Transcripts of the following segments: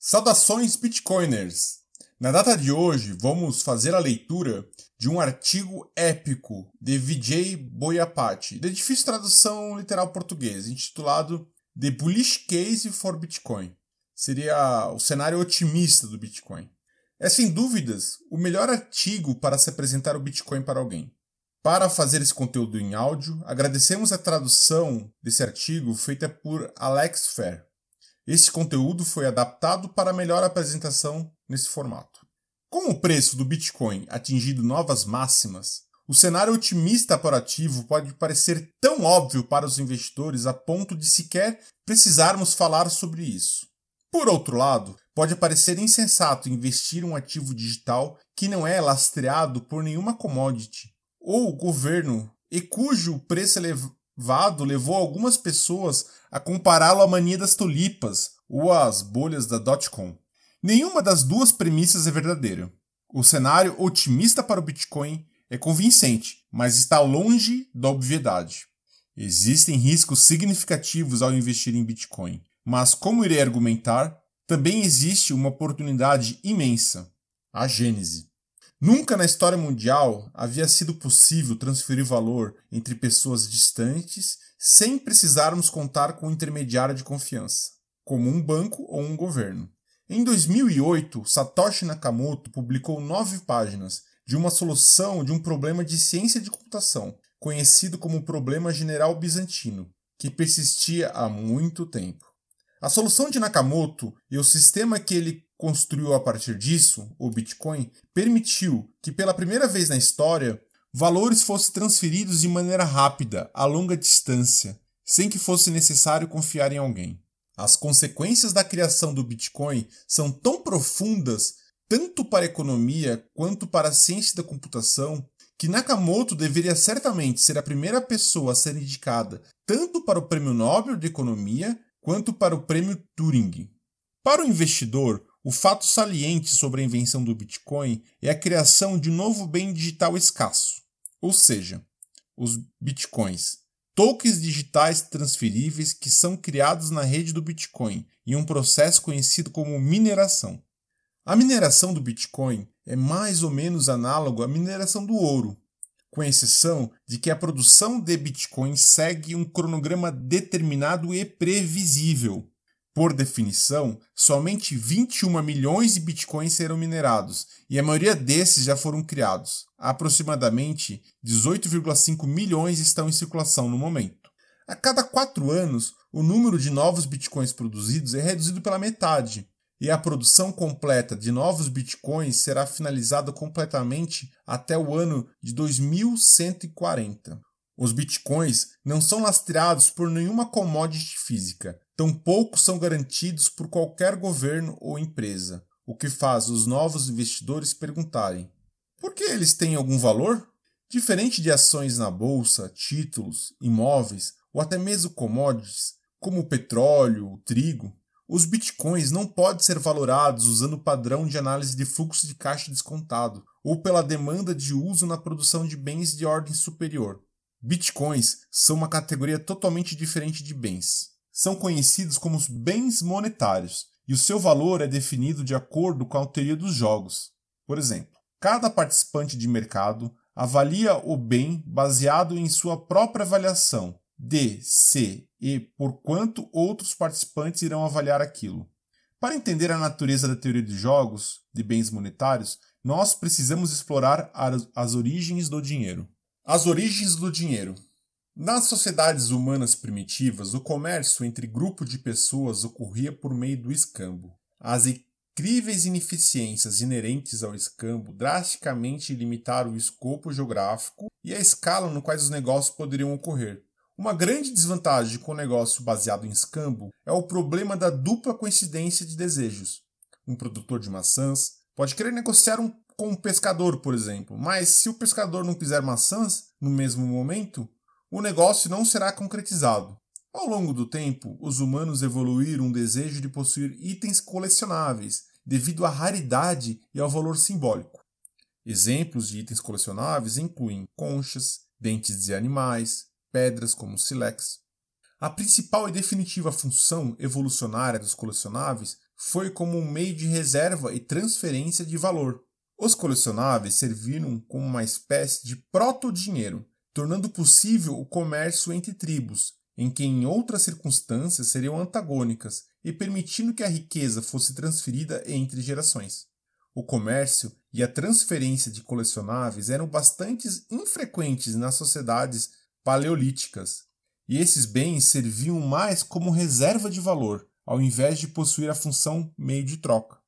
Saudações Bitcoiners! Na data de hoje, vamos fazer a leitura de um artigo épico de Vijay Boyapati, de difícil tradução literal português, intitulado The Bullish Case for Bitcoin. Seria o cenário otimista do Bitcoin. É sem dúvidas o melhor artigo para se apresentar o Bitcoin para alguém. Para fazer esse conteúdo em áudio, agradecemos a tradução desse artigo feita por Alex Fair. Esse conteúdo foi adaptado para melhor apresentação nesse formato. Com o preço do Bitcoin atingindo novas máximas, o cenário otimista para ativo pode parecer tão óbvio para os investidores a ponto de sequer precisarmos falar sobre isso. Por outro lado, pode parecer insensato investir um ativo digital que não é lastreado por nenhuma commodity ou governo e cujo preço levou algumas pessoas a compará-lo à mania das tulipas ou às bolhas da dot-com. Nenhuma das duas premissas é verdadeira. O cenário otimista para o Bitcoin é convincente, mas está longe da obviedade. Existem riscos significativos ao investir em Bitcoin, mas, como irei argumentar, também existe uma oportunidade imensa a Gênese. Nunca na história mundial havia sido possível transferir valor entre pessoas distantes sem precisarmos contar com um intermediário de confiança, como um banco ou um governo. Em 2008, Satoshi Nakamoto publicou nove páginas de uma solução de um problema de ciência de computação, conhecido como problema general bizantino, que persistia há muito tempo. A solução de Nakamoto e o sistema que ele construiu a partir disso, o Bitcoin, permitiu que pela primeira vez na história valores fossem transferidos de maneira rápida, a longa distância, sem que fosse necessário confiar em alguém. As consequências da criação do Bitcoin são tão profundas, tanto para a economia quanto para a ciência da computação, que Nakamoto deveria certamente ser a primeira pessoa a ser indicada tanto para o Prêmio Nobel de Economia quanto para o Prêmio Turing. Para o investidor, o fato saliente sobre a invenção do Bitcoin é a criação de um novo bem digital escasso, ou seja, os Bitcoins, tokens digitais transferíveis que são criados na rede do Bitcoin em um processo conhecido como mineração. A mineração do Bitcoin é mais ou menos análogo à mineração do ouro, com exceção de que a produção de Bitcoin segue um cronograma determinado e previsível, por definição, somente 21 milhões de bitcoins serão minerados e a maioria desses já foram criados. Aproximadamente 18,5 milhões estão em circulação no momento. A cada quatro anos, o número de novos bitcoins produzidos é reduzido pela metade, e a produção completa de novos bitcoins será finalizada completamente até o ano de 2140. Os bitcoins não são lastreados por nenhuma commodity física, tampouco são garantidos por qualquer governo ou empresa, o que faz os novos investidores perguntarem: por que eles têm algum valor? Diferente de ações na bolsa, títulos, imóveis ou até mesmo commodities, como o petróleo, o trigo, os bitcoins não podem ser valorados usando o padrão de análise de fluxo de caixa descontado ou pela demanda de uso na produção de bens de ordem superior. Bitcoins são uma categoria totalmente diferente de bens. São conhecidos como bens monetários e o seu valor é definido de acordo com a teoria dos jogos. Por exemplo, cada participante de mercado avalia o bem baseado em sua própria avaliação de, se e por quanto outros participantes irão avaliar aquilo. Para entender a natureza da teoria de jogos de bens monetários, nós precisamos explorar as origens do dinheiro. As origens do dinheiro. Nas sociedades humanas primitivas, o comércio entre grupos de pessoas ocorria por meio do escambo. As incríveis ineficiências inerentes ao escambo drasticamente limitaram o escopo geográfico e a escala no quais os negócios poderiam ocorrer. Uma grande desvantagem com o negócio baseado em escambo é o problema da dupla coincidência de desejos. Um produtor de maçãs pode querer negociar um com um pescador, por exemplo. Mas se o pescador não quiser maçãs no mesmo momento, o negócio não será concretizado. Ao longo do tempo, os humanos evoluíram um desejo de possuir itens colecionáveis, devido à raridade e ao valor simbólico. Exemplos de itens colecionáveis incluem conchas, dentes de animais, pedras como o sílex. A principal e definitiva função evolucionária dos colecionáveis foi como um meio de reserva e transferência de valor. Os colecionáveis serviram como uma espécie de proto-dinheiro, tornando possível o comércio entre tribos, em que em outras circunstâncias seriam antagônicas, e permitindo que a riqueza fosse transferida entre gerações. O comércio e a transferência de colecionáveis eram bastante infrequentes nas sociedades paleolíticas, e esses bens serviam mais como reserva de valor, ao invés de possuir a função meio de troca,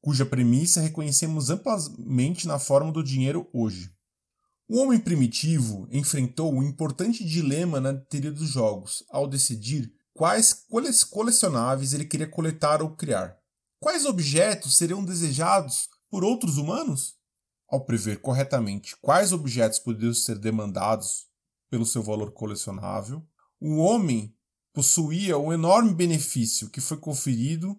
cuja premissa reconhecemos amplamente na forma do dinheiro hoje. O homem primitivo enfrentou um importante dilema na teoria dos jogos ao decidir quais colecionáveis ele queria coletar ou criar. Quais objetos seriam desejados por outros humanos? Ao prever corretamente quais objetos poderiam ser demandados pelo seu valor colecionável, o homem possuía o enorme benefício que foi conferido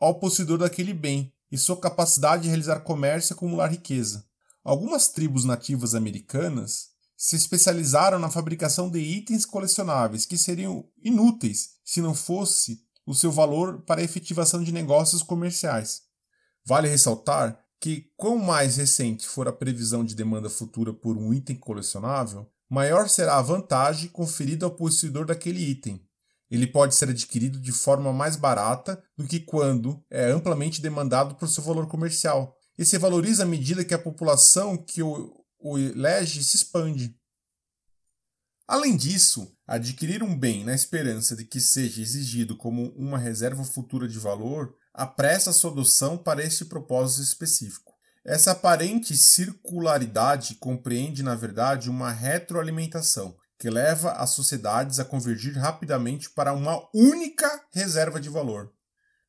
ao possuidor daquele bem e sua capacidade de realizar comércio e acumular riqueza. Algumas tribos nativas americanas se especializaram na fabricação de itens colecionáveis que seriam inúteis se não fosse o seu valor para a efetivação de negócios comerciais. Vale ressaltar que, quanto mais recente for a previsão de demanda futura por um item colecionável, maior será a vantagem conferida ao possuidor daquele item. Ele pode ser adquirido de forma mais barata do que quando é amplamente demandado por seu valor comercial. E se valoriza à medida que a população que o, o elege se expande. Além disso, adquirir um bem na esperança de que seja exigido como uma reserva futura de valor apressa sua adoção para este propósito específico. Essa aparente circularidade compreende, na verdade, uma retroalimentação que leva as sociedades a convergir rapidamente para uma única reserva de valor.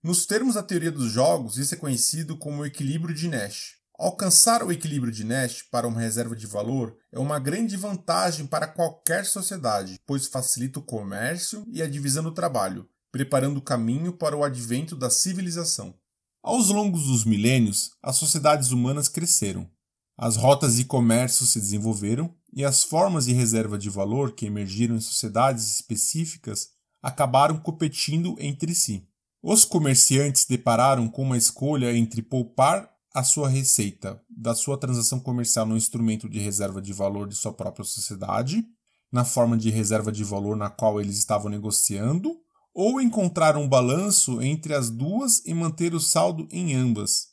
Nos termos da teoria dos jogos, isso é conhecido como o equilíbrio de Nash. Alcançar o equilíbrio de Nash para uma reserva de valor é uma grande vantagem para qualquer sociedade, pois facilita o comércio e a divisão do trabalho, preparando o caminho para o advento da civilização. Aos longos dos milênios, as sociedades humanas cresceram, as rotas de comércio se desenvolveram e as formas de reserva de valor que emergiram em sociedades específicas acabaram competindo entre si. Os comerciantes depararam com uma escolha entre poupar a sua receita da sua transação comercial no instrumento de reserva de valor de sua própria sociedade, na forma de reserva de valor na qual eles estavam negociando, ou encontrar um balanço entre as duas e manter o saldo em ambas.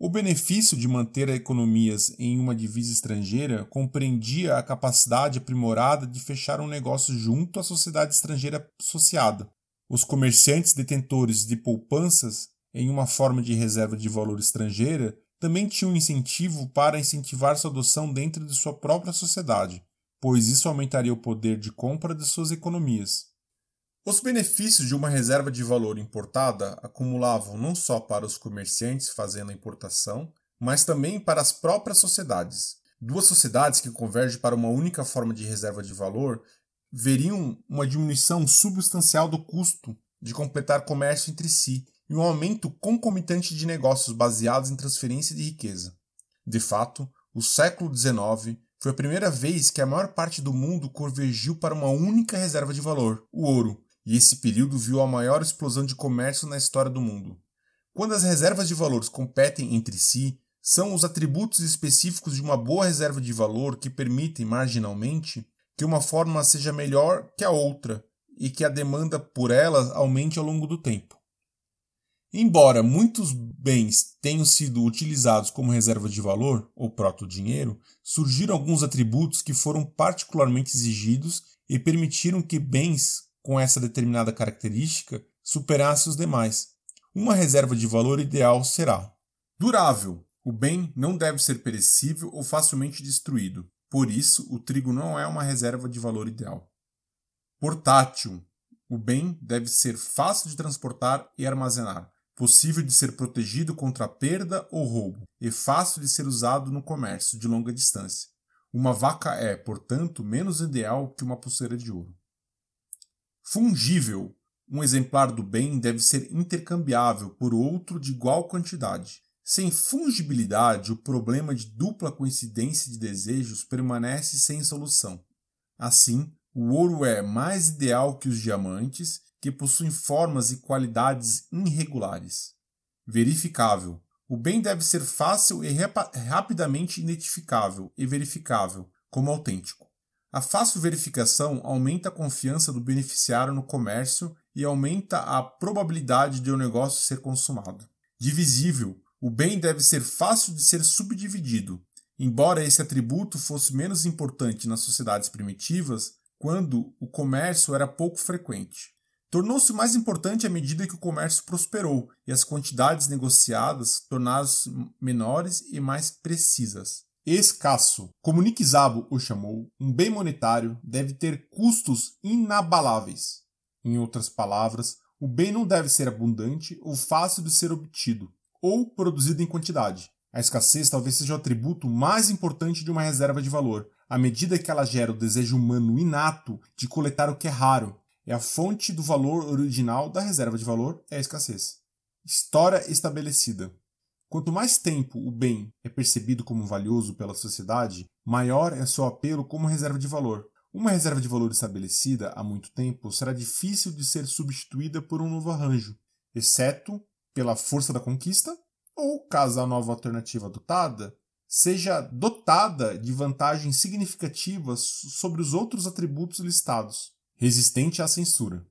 O benefício de manter economias em uma divisa estrangeira compreendia a capacidade aprimorada de fechar um negócio junto à sociedade estrangeira associada. Os comerciantes detentores de poupanças em uma forma de reserva de valor estrangeira também tinham incentivo para incentivar sua adoção dentro de sua própria sociedade, pois isso aumentaria o poder de compra de suas economias. Os benefícios de uma reserva de valor importada acumulavam não só para os comerciantes fazendo a importação, mas também para as próprias sociedades. Duas sociedades que convergem para uma única forma de reserva de valor veriam uma diminuição substancial do custo de completar comércio entre si e um aumento concomitante de negócios baseados em transferência de riqueza. De fato, o século XIX foi a primeira vez que a maior parte do mundo convergiu para uma única reserva de valor, o ouro, e esse período viu a maior explosão de comércio na história do mundo. Quando as reservas de valores competem entre si, são os atributos específicos de uma boa reserva de valor que permitem, marginalmente, que uma forma seja melhor que a outra e que a demanda por elas aumente ao longo do tempo. Embora muitos bens tenham sido utilizados como reserva de valor, ou proto-dinheiro, surgiram alguns atributos que foram particularmente exigidos e permitiram que bens com essa determinada característica superasse os demais. Uma reserva de valor ideal será durável. O bem não deve ser perecível ou facilmente destruído. Por isso, o trigo não é uma reserva de valor ideal. Portátil. O bem deve ser fácil de transportar e armazenar, possível de ser protegido contra perda ou roubo, e fácil de ser usado no comércio de longa distância. Uma vaca é, portanto, menos ideal que uma pulseira de ouro. Fungível. Um exemplar do bem deve ser intercambiável por outro de igual quantidade. Sem fungibilidade, o problema de dupla coincidência de desejos permanece sem solução. Assim, o ouro é mais ideal que os diamantes, que possuem formas e qualidades irregulares. verificável. O bem deve ser fácil e rapidamente identificável e verificável como autêntico. A fácil verificação aumenta a confiança do beneficiário no comércio e aumenta a probabilidade de o um negócio ser consumado. Divisível. O bem deve ser fácil de ser subdividido. Embora esse atributo fosse menos importante nas sociedades primitivas, quando o comércio era pouco frequente. Tornou-se mais importante à medida que o comércio prosperou e as quantidades negociadas tornaram-se menores e mais precisas. Escasso. Como Nick Szabo o chamou, um bem monetário deve ter custos inabaláveis. Em outras palavras, o bem não deve ser abundante ou fácil de ser obtido, ou produzido em quantidade. A escassez talvez seja o atributo mais importante de uma reserva de valor, à medida que ela gera o desejo humano inato de coletar o que é raro. É a fonte do valor original da reserva de valor é a escassez. História estabelecida. Quanto mais tempo o bem é percebido como valioso pela sociedade, maior é seu apelo como reserva de valor. Uma reserva de valor estabelecida há muito tempo será difícil de ser substituída por um novo arranjo, exceto pela força da conquista ou, caso a nova alternativa adotada seja dotada de vantagens significativas sobre os outros atributos listados, resistente à censura.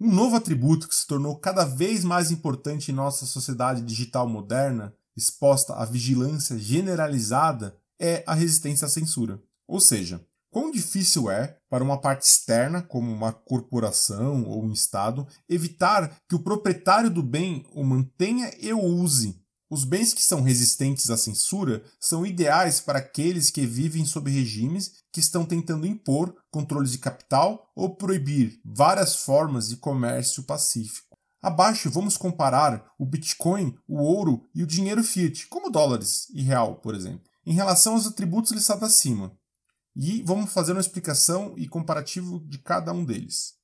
Um novo atributo que se tornou cada vez mais importante em nossa sociedade digital moderna, exposta à vigilância generalizada, é a resistência à censura. Ou seja, quão difícil é para uma parte externa, como uma corporação ou um Estado, evitar que o proprietário do bem o mantenha e o use os bens que são resistentes à censura são ideais para aqueles que vivem sob regimes que estão tentando impor controles de capital ou proibir várias formas de comércio pacífico. Abaixo vamos comparar o Bitcoin, o ouro e o dinheiro fiat, como dólares e real, por exemplo, em relação aos atributos listados acima. E vamos fazer uma explicação e comparativo de cada um deles.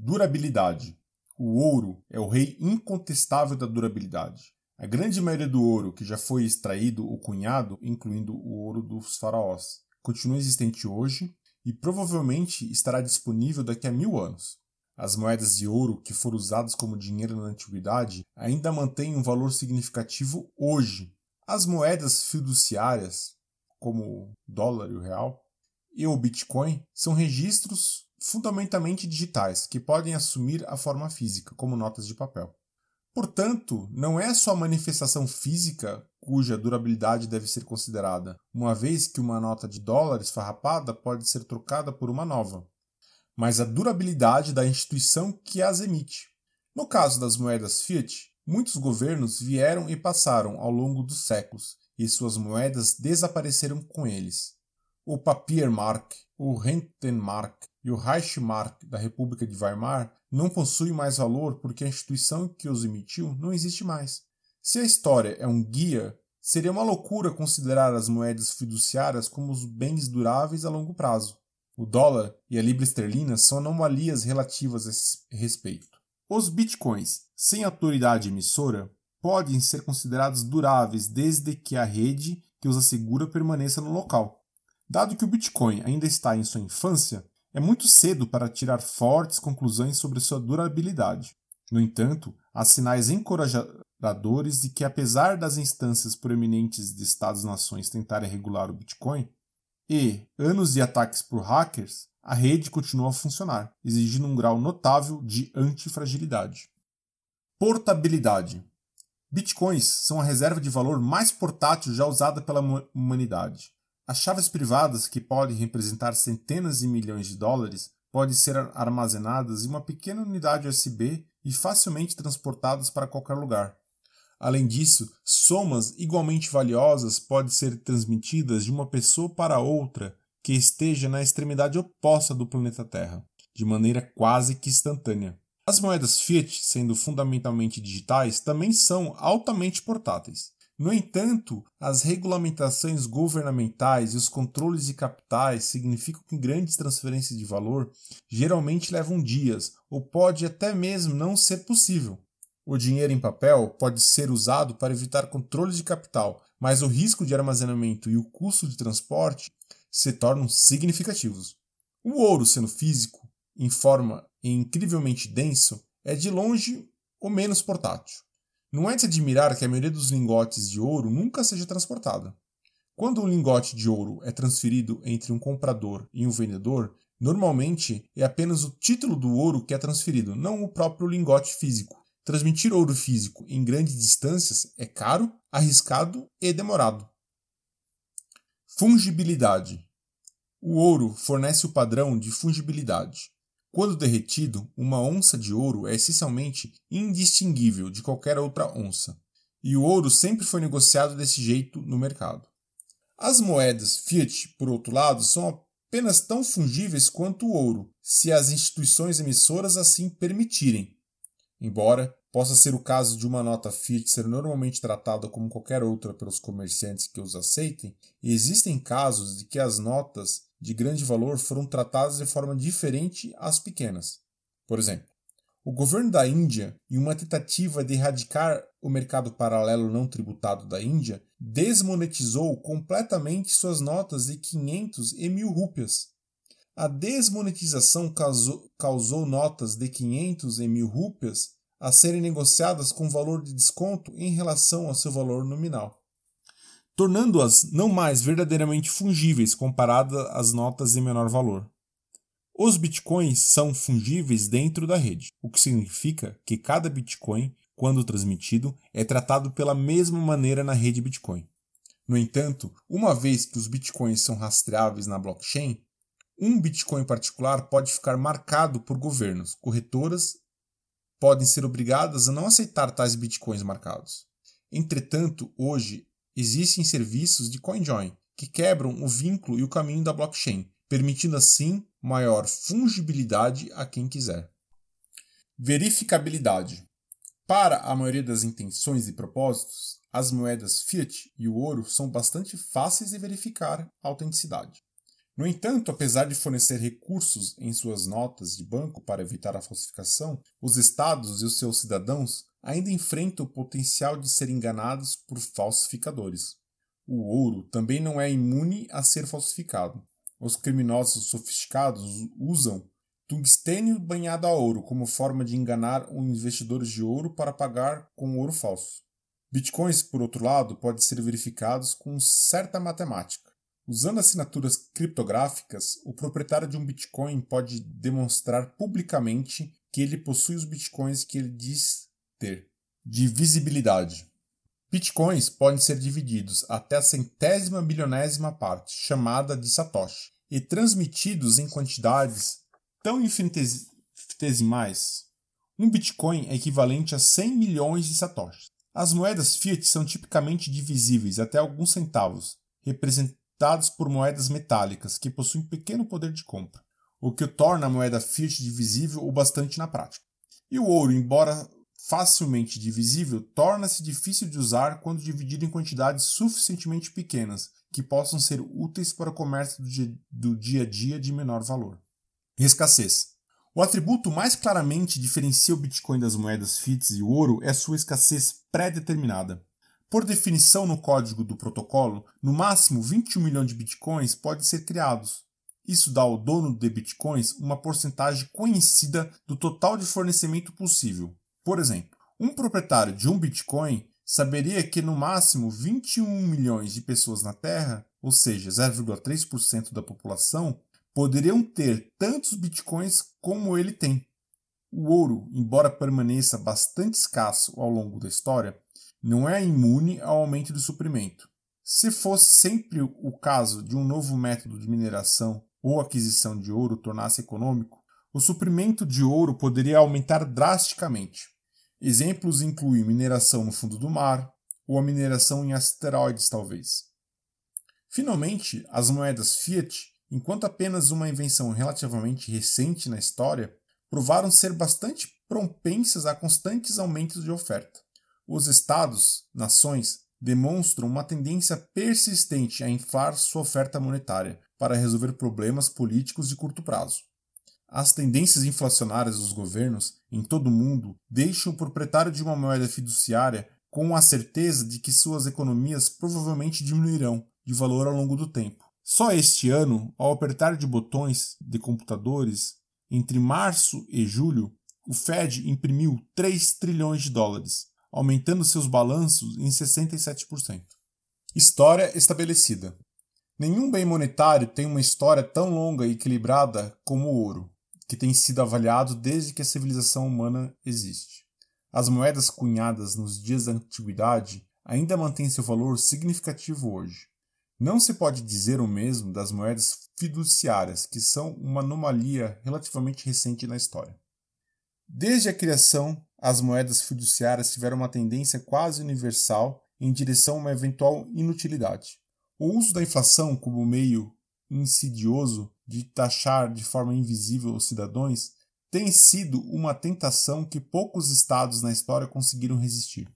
Durabilidade. O ouro é o rei incontestável da durabilidade. A grande maioria do ouro que já foi extraído ou cunhado, incluindo o ouro dos faraós, continua existente hoje e provavelmente estará disponível daqui a mil anos. As moedas de ouro que foram usadas como dinheiro na antiguidade ainda mantêm um valor significativo hoje. As moedas fiduciárias, como o dólar e o real, e o Bitcoin, são registros fundamentalmente digitais que podem assumir a forma física, como notas de papel. Portanto, não é só a manifestação física cuja durabilidade deve ser considerada, uma vez que uma nota de dólares farrapada pode ser trocada por uma nova, mas a durabilidade da instituição que as emite. No caso das moedas fiat, muitos governos vieram e passaram ao longo dos séculos, e suas moedas desapareceram com eles. O Papiermark, o Rentenmark e o Reichsmark da República de Weimar não possuem mais valor porque a instituição que os emitiu não existe mais. Se a história é um guia, seria uma loucura considerar as moedas fiduciárias como os bens duráveis a longo prazo. O dólar e a libra esterlina são anomalias relativas a esse respeito. Os bitcoins, sem autoridade emissora, podem ser considerados duráveis desde que a rede que os assegura permaneça no local. Dado que o Bitcoin ainda está em sua infância, é muito cedo para tirar fortes conclusões sobre sua durabilidade. No entanto, há sinais encorajadores de que, apesar das instâncias proeminentes de Estados-nações tentarem regular o Bitcoin e anos de ataques por hackers, a rede continua a funcionar, exigindo um grau notável de antifragilidade. Portabilidade. Bitcoins são a reserva de valor mais portátil já usada pela humanidade. As chaves privadas, que podem representar centenas de milhões de dólares, podem ser armazenadas em uma pequena unidade USB e facilmente transportadas para qualquer lugar. Além disso, somas igualmente valiosas podem ser transmitidas de uma pessoa para outra que esteja na extremidade oposta do planeta Terra, de maneira quase que instantânea. As moedas fiat, sendo fundamentalmente digitais, também são altamente portáteis. No entanto, as regulamentações governamentais e os controles de capitais significam que grandes transferências de valor geralmente levam dias ou pode até mesmo não ser possível. O dinheiro em papel pode ser usado para evitar controles de capital, mas o risco de armazenamento e o custo de transporte se tornam significativos. O ouro, sendo físico, em forma e incrivelmente denso, é de longe o menos portátil. Não é de se admirar que a maioria dos lingotes de ouro nunca seja transportada. Quando um lingote de ouro é transferido entre um comprador e um vendedor, normalmente é apenas o título do ouro que é transferido, não o próprio lingote físico. Transmitir ouro físico em grandes distâncias é caro, arriscado e demorado. Fungibilidade: O ouro fornece o padrão de fungibilidade. Quando derretido, uma onça de ouro é essencialmente indistinguível de qualquer outra onça, e o ouro sempre foi negociado desse jeito no mercado. As moedas fiat, por outro lado, são apenas tão fungíveis quanto o ouro, se as instituições emissoras assim permitirem. Embora possa ser o caso de uma nota fiat ser normalmente tratada como qualquer outra pelos comerciantes que os aceitem, existem casos de que as notas de grande valor foram tratadas de forma diferente às pequenas. Por exemplo, o governo da Índia, em uma tentativa de erradicar o mercado paralelo não tributado da Índia, desmonetizou completamente suas notas de 500 e 1000 rúpias. A desmonetização causou, causou notas de 500 e 1000 rúpias a serem negociadas com valor de desconto em relação ao seu valor nominal, tornando-as não mais verdadeiramente fungíveis comparadas às notas de menor valor. Os bitcoins são fungíveis dentro da rede, o que significa que cada bitcoin, quando transmitido, é tratado pela mesma maneira na rede Bitcoin. No entanto, uma vez que os bitcoins são rastreáveis na blockchain, um bitcoin particular pode ficar marcado por governos, corretoras podem ser obrigadas a não aceitar tais bitcoins marcados. Entretanto, hoje existem serviços de CoinJoin que quebram o vínculo e o caminho da blockchain, permitindo assim maior fungibilidade a quem quiser. Verificabilidade. Para a maioria das intenções e propósitos, as moedas fiat e o ouro são bastante fáceis de verificar a autenticidade. No entanto, apesar de fornecer recursos em suas notas de banco para evitar a falsificação, os estados e os seus cidadãos ainda enfrentam o potencial de ser enganados por falsificadores. O ouro também não é imune a ser falsificado. Os criminosos sofisticados usam tungstênio banhado a ouro como forma de enganar os investidores de ouro para pagar com ouro falso. Bitcoins, por outro lado, podem ser verificados com certa matemática. Usando assinaturas criptográficas, o proprietário de um Bitcoin pode demonstrar publicamente que ele possui os Bitcoins que ele diz ter. Divisibilidade. Bitcoins podem ser divididos até a centésima bilionésima parte, chamada de Satoshi e transmitidos em quantidades tão infinitesimais. Um Bitcoin é equivalente a 100 milhões de satoshis. As moedas fiat são tipicamente divisíveis até alguns centavos, representados por moedas metálicas que possuem pequeno poder de compra, o que torna a moeda fiat divisível o bastante na prática. E o ouro, embora facilmente divisível, torna-se difícil de usar quando dividido em quantidades suficientemente pequenas que possam ser úteis para o comércio do dia, a dia de menor valor. Escassez. O atributo mais claramente diferencia o Bitcoin das moedas FITs e o ouro é sua escassez pré-determinada. Por definição no código do protocolo, no máximo 21 milhões de bitcoins podem ser criados. Isso dá ao dono de bitcoins uma porcentagem conhecida do total de fornecimento possível. Por exemplo, um proprietário de um bitcoin saberia que no máximo 21 milhões de pessoas na Terra, ou seja, 0,3% da população, poderiam ter tantos bitcoins como ele tem. O ouro, embora permaneça bastante escasso ao longo da história, não é imune ao aumento do suprimento. Se fosse sempre o caso de um novo método de mineração ou aquisição de ouro tornasse econômico, o suprimento de ouro poderia aumentar drasticamente. Exemplos incluem mineração no fundo do mar ou a mineração em asteroides, talvez. Finalmente, as moedas fiat enquanto apenas uma invenção relativamente recente na história, provaram ser bastante propensas a constantes aumentos de oferta. Os estados, nações, demonstram uma tendência persistente a inflar sua oferta monetária para resolver problemas políticos de curto prazo. As tendências inflacionárias dos governos em todo o mundo deixam o proprietário de uma moeda fiduciária com a certeza de que suas economias provavelmente diminuirão de valor ao longo do tempo. Só este ano, ao apertar de botões de computadores, entre março e julho, o Fed imprimiu 3 trilhões de dólares, aumentando seus balanços em 67%. História estabelecida. Nenhum bem monetário tem uma história tão longa e equilibrada como o ouro, que tem sido avaliado desde que a civilização humana existe. As moedas cunhadas nos dias da antiguidade ainda mantêm seu valor significativo hoje. Não se pode dizer o mesmo das moedas fiduciárias, que são uma anomalia relativamente recente na história. Desde a criação, as moedas fiduciárias tiveram uma tendência quase universal em direção a uma eventual inutilidade. O uso da inflação como meio insidioso de taxar de forma invisível os cidadãos tem sido uma tentação que poucos estados na história conseguiram resistir.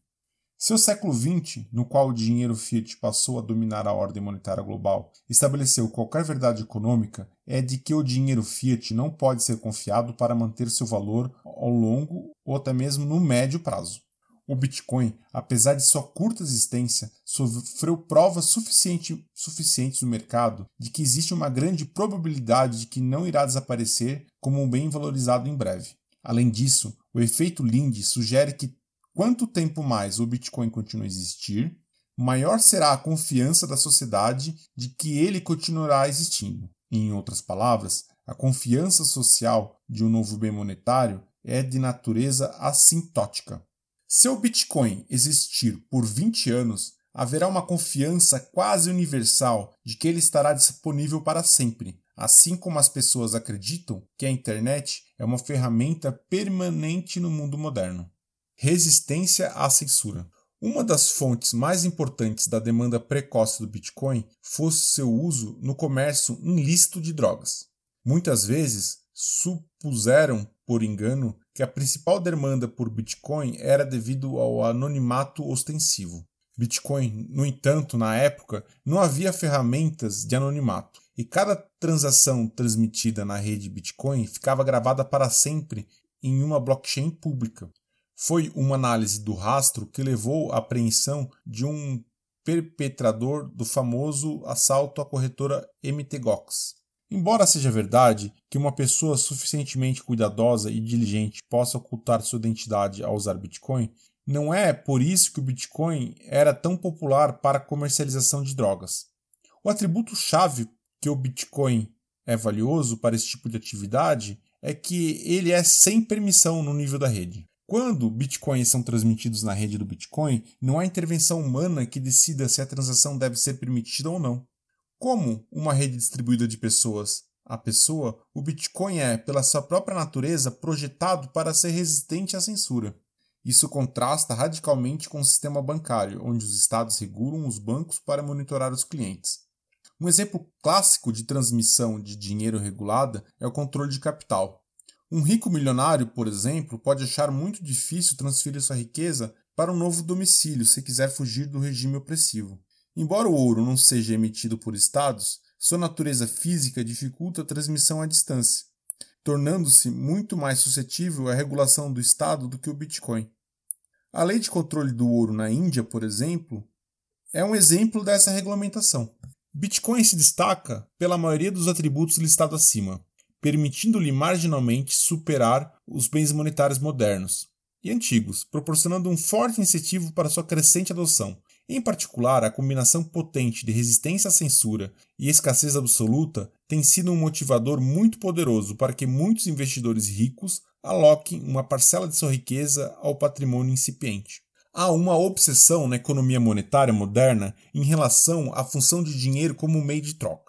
Seu século XX, no qual o dinheiro fiat passou a dominar a ordem monetária global, estabeleceu qualquer verdade econômica é de que o dinheiro fiat não pode ser confiado para manter seu valor ao longo ou até mesmo no médio prazo. O Bitcoin, apesar de sua curta existência, sofreu provas suficiente, suficientes no mercado de que existe uma grande probabilidade de que não irá desaparecer como um bem valorizado em breve. Além disso, o efeito Lindy sugere que quanto tempo mais o Bitcoin continua a existir, maior será a confiança da sociedade de que ele continuará existindo. Em outras palavras, a confiança social de um novo bem monetário é de natureza assintótica. Se o Bitcoin existir por 20 anos, haverá uma confiança quase universal de que ele estará disponível para sempre, assim como as pessoas acreditam que a internet é uma ferramenta permanente no mundo moderno. Resistência à censura. Uma das fontes mais importantes da demanda precoce do Bitcoin fosse seu uso no comércio ilícito de drogas. Muitas vezes supuseram, por engano, que a principal demanda por Bitcoin era devido ao anonimato ostensivo. Bitcoin, no entanto, na época, não havia ferramentas de anonimato, e cada transação transmitida na rede Bitcoin ficava gravada para sempre em uma blockchain pública. Foi uma análise do rastro que levou à apreensão de um perpetrador do famoso assalto à corretora MTGOX. Embora seja verdade que uma pessoa suficientemente cuidadosa e diligente possa ocultar sua identidade ao usar Bitcoin, não é por isso que o Bitcoin era tão popular para a comercialização de drogas. O atributo-chave que o Bitcoin é valioso para esse tipo de atividade é que ele é sem permissão no nível da rede. Quando bitcoins são transmitidos na rede do Bitcoin, não há intervenção humana que decida se a transação deve ser permitida ou não. Como uma rede distribuída de pessoas a pessoa, o Bitcoin é, pela sua própria natureza, projetado para ser resistente à censura. Isso contrasta radicalmente com o sistema bancário, onde os estados regulam os bancos para monitorar os clientes. Um exemplo clássico de transmissão de dinheiro regulada é o controle de capital. Um rico milionário, por exemplo, pode achar muito difícil transferir sua riqueza para um novo domicílio se quiser fugir do regime opressivo. Embora o ouro não seja emitido por estados, sua natureza física dificulta a transmissão à distância, tornando-se muito mais suscetível à regulação do Estado do que o Bitcoin. A lei de controle do ouro na Índia, por exemplo, é um exemplo dessa regulamentação. Bitcoin se destaca pela maioria dos atributos listados acima, permitindo-lhe marginalmente superar os bens monetários modernos e antigos, proporcionando um forte incentivo para sua crescente adoção, em particular, a combinação potente de resistência à censura e escassez absoluta tem sido um motivador muito poderoso para que muitos investidores ricos aloquem uma parcela de sua riqueza ao patrimônio incipiente. Há uma obsessão na economia monetária moderna em relação à função de dinheiro como meio de troca.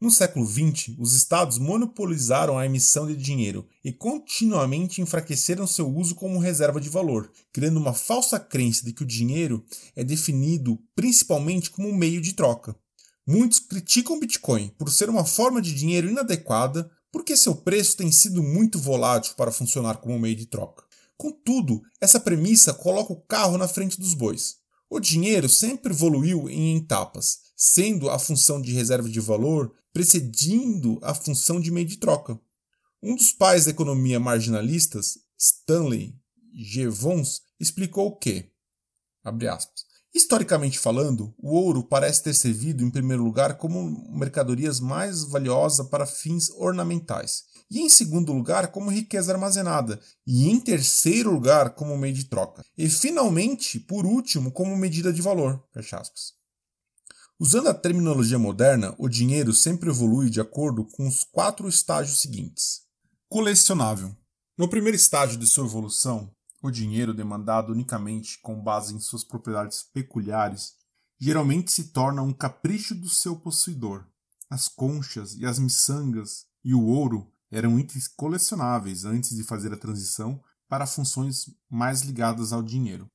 No século XX, os estados monopolizaram a emissão de dinheiro e continuamente enfraqueceram seu uso como reserva de valor, criando uma falsa crença de que o dinheiro é definido principalmente como um meio de troca. Muitos criticam o Bitcoin por ser uma forma de dinheiro inadequada porque seu preço tem sido muito volátil para funcionar como meio de troca. Contudo, essa premissa coloca o carro na frente dos bois. O dinheiro sempre evoluiu em etapas, sendo a função de reserva de valor precedindo a função de meio de troca. Um dos pais da economia marginalistas, Stanley Jevons, explicou que, aspas, historicamente falando, o ouro parece ter servido em primeiro lugar como mercadorias mais valiosa para fins ornamentais e em segundo lugar como riqueza armazenada, e em terceiro lugar como meio de troca, e finalmente, por último, como medida de valor. Usando a terminologia moderna, o dinheiro sempre evolui de acordo com os quatro estágios seguintes. Colecionável. No primeiro estágio de sua evolução, o dinheiro demandado unicamente com base em suas propriedades peculiares geralmente se torna um capricho do seu possuidor. As conchas e as miçangas e o ouro eram itens colecionáveis antes de fazer a transição para funções mais ligadas ao dinheiro.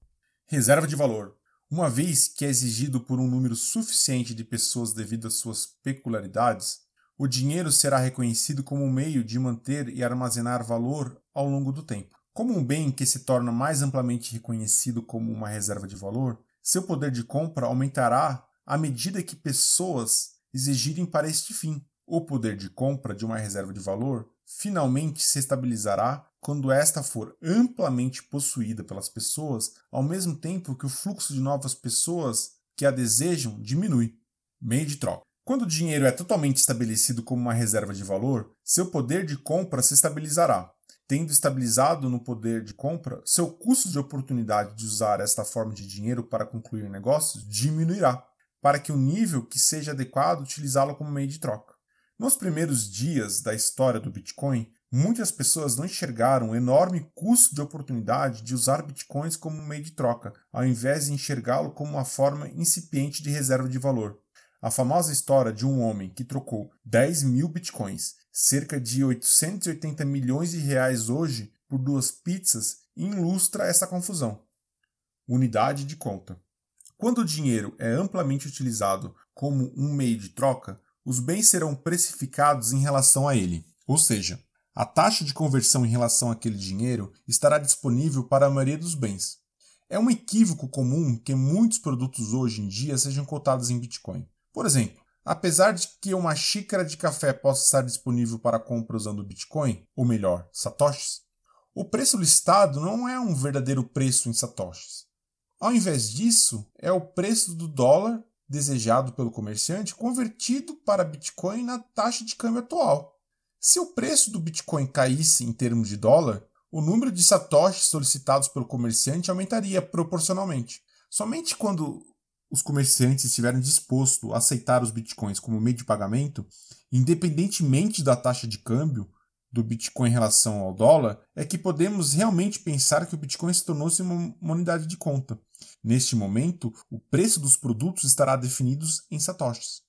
Reserva de valor. Uma vez que é exigido por um número suficiente de pessoas devido às suas peculiaridades, o dinheiro será reconhecido como um meio de manter e armazenar valor ao longo do tempo. Como um bem que se torna mais amplamente reconhecido como uma reserva de valor, seu poder de compra aumentará à medida que pessoas exigirem para este fim. O poder de compra de uma reserva de valor finalmente se estabilizará quando esta for amplamente possuída pelas pessoas, ao mesmo tempo que o fluxo de novas pessoas que a desejam diminui. Meio de troca. Quando o dinheiro é totalmente estabelecido como uma reserva de valor, seu poder de compra se estabilizará. Tendo estabilizado no poder de compra, seu custo de oportunidade de usar esta forma de dinheiro para concluir negócios diminuirá, para que o nível que seja adequado utilizá-lo como meio de troca. Nos primeiros dias da história do Bitcoin, muitas pessoas não enxergaram o enorme custo de oportunidade de usar bitcoins como meio de troca, ao invés de enxergá-lo como uma forma incipiente de reserva de valor. A famosa história de um homem que trocou 10 mil bitcoins, cerca de 880 milhões de reais hoje, por duas pizzas, ilustra essa confusão. Unidade de conta. Quando o dinheiro é amplamente utilizado como um meio de troca, os bens serão precificados em relação a ele, ou seja, a taxa de conversão em relação àquele dinheiro estará disponível para a maioria dos bens. É um equívoco comum que muitos produtos hoje em dia sejam cotados em Bitcoin. Por exemplo, apesar de que uma xícara de café possa estar disponível para compra usando Bitcoin, ou melhor, satoshis, o preço listado não é um verdadeiro preço em satoshis. Ao invés disso, é o preço do dólar desejado pelo comerciante convertido para Bitcoin na taxa de câmbio atual. Se o preço do Bitcoin caísse em termos de dólar, o número de satoshis solicitados pelo comerciante aumentaria proporcionalmente. Somente quando os comerciantes estiverem dispostos a aceitar os bitcoins como meio de pagamento, independentemente da taxa de câmbio do Bitcoin em relação ao dólar, é que podemos realmente pensar que o Bitcoin se tornou-se uma, uma unidade de conta. Neste momento, o preço dos produtos estará definido em satoshis.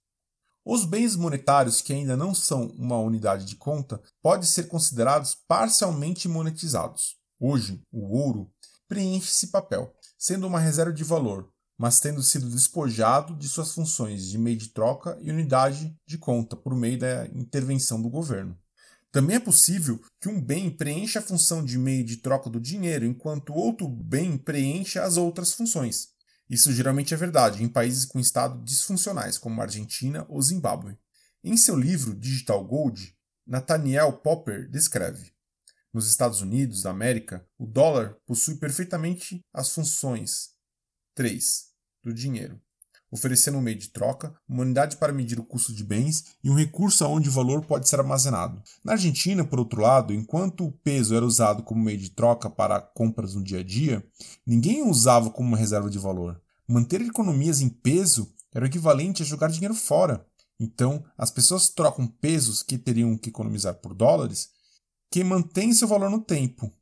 Os bens monetários que ainda não são uma unidade de conta podem ser considerados parcialmente monetizados. Hoje, o ouro preenche esse papel, sendo uma reserva de valor, mas tendo sido despojado de suas funções de meio de troca e unidade de conta por meio da intervenção do governo. Também é possível que um bem preencha a função de meio de troca do dinheiro, enquanto outro bem preencha as outras funções. Isso geralmente é verdade em países com estado disfuncionais, como Argentina ou Zimbábue. Em seu livro Digital Gold, Nathaniel Popper descreve: Nos Estados Unidos da América, o dólar possui perfeitamente as funções 3. Do dinheiro. Oferecendo um meio de troca, uma unidade para medir o custo de bens e um recurso aonde o valor pode ser armazenado. Na Argentina, por outro lado, enquanto o peso era usado como meio de troca para compras no dia a dia, ninguém o usava como uma reserva de valor. Manter economias em peso era o equivalente a jogar dinheiro fora. Então, as pessoas trocam pesos que teriam que economizar por dólares que mantêm seu valor no tempo.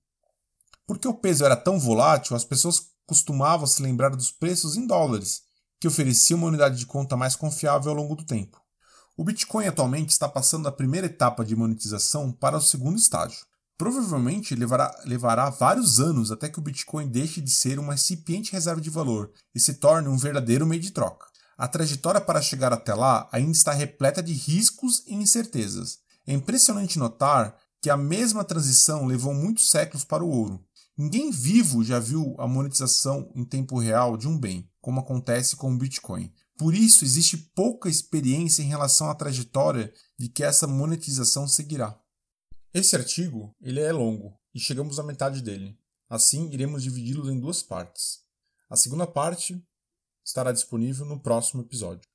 Porque o peso era tão volátil, as pessoas costumavam se lembrar dos preços em dólares, que oferecia uma unidade de conta mais confiável ao longo do tempo. O Bitcoin atualmente está passando da primeira etapa de monetização para o segundo estágio. Provavelmente levará, levará vários anos até que o Bitcoin deixe de ser uma incipiente reserva de valor e se torne um verdadeiro meio de troca. A trajetória para chegar até lá ainda está repleta de riscos e incertezas. É impressionante notar que a mesma transição levou muitos séculos para o ouro. Ninguém vivo já viu a monetização em tempo real de um bem, como acontece com o Bitcoin. Por isso, existe pouca experiência em relação à trajetória de que essa monetização seguirá. Esse artigo ele é longo e chegamos à metade dele. Assim, iremos dividi-lo em duas partes. A segunda parte estará disponível no próximo episódio.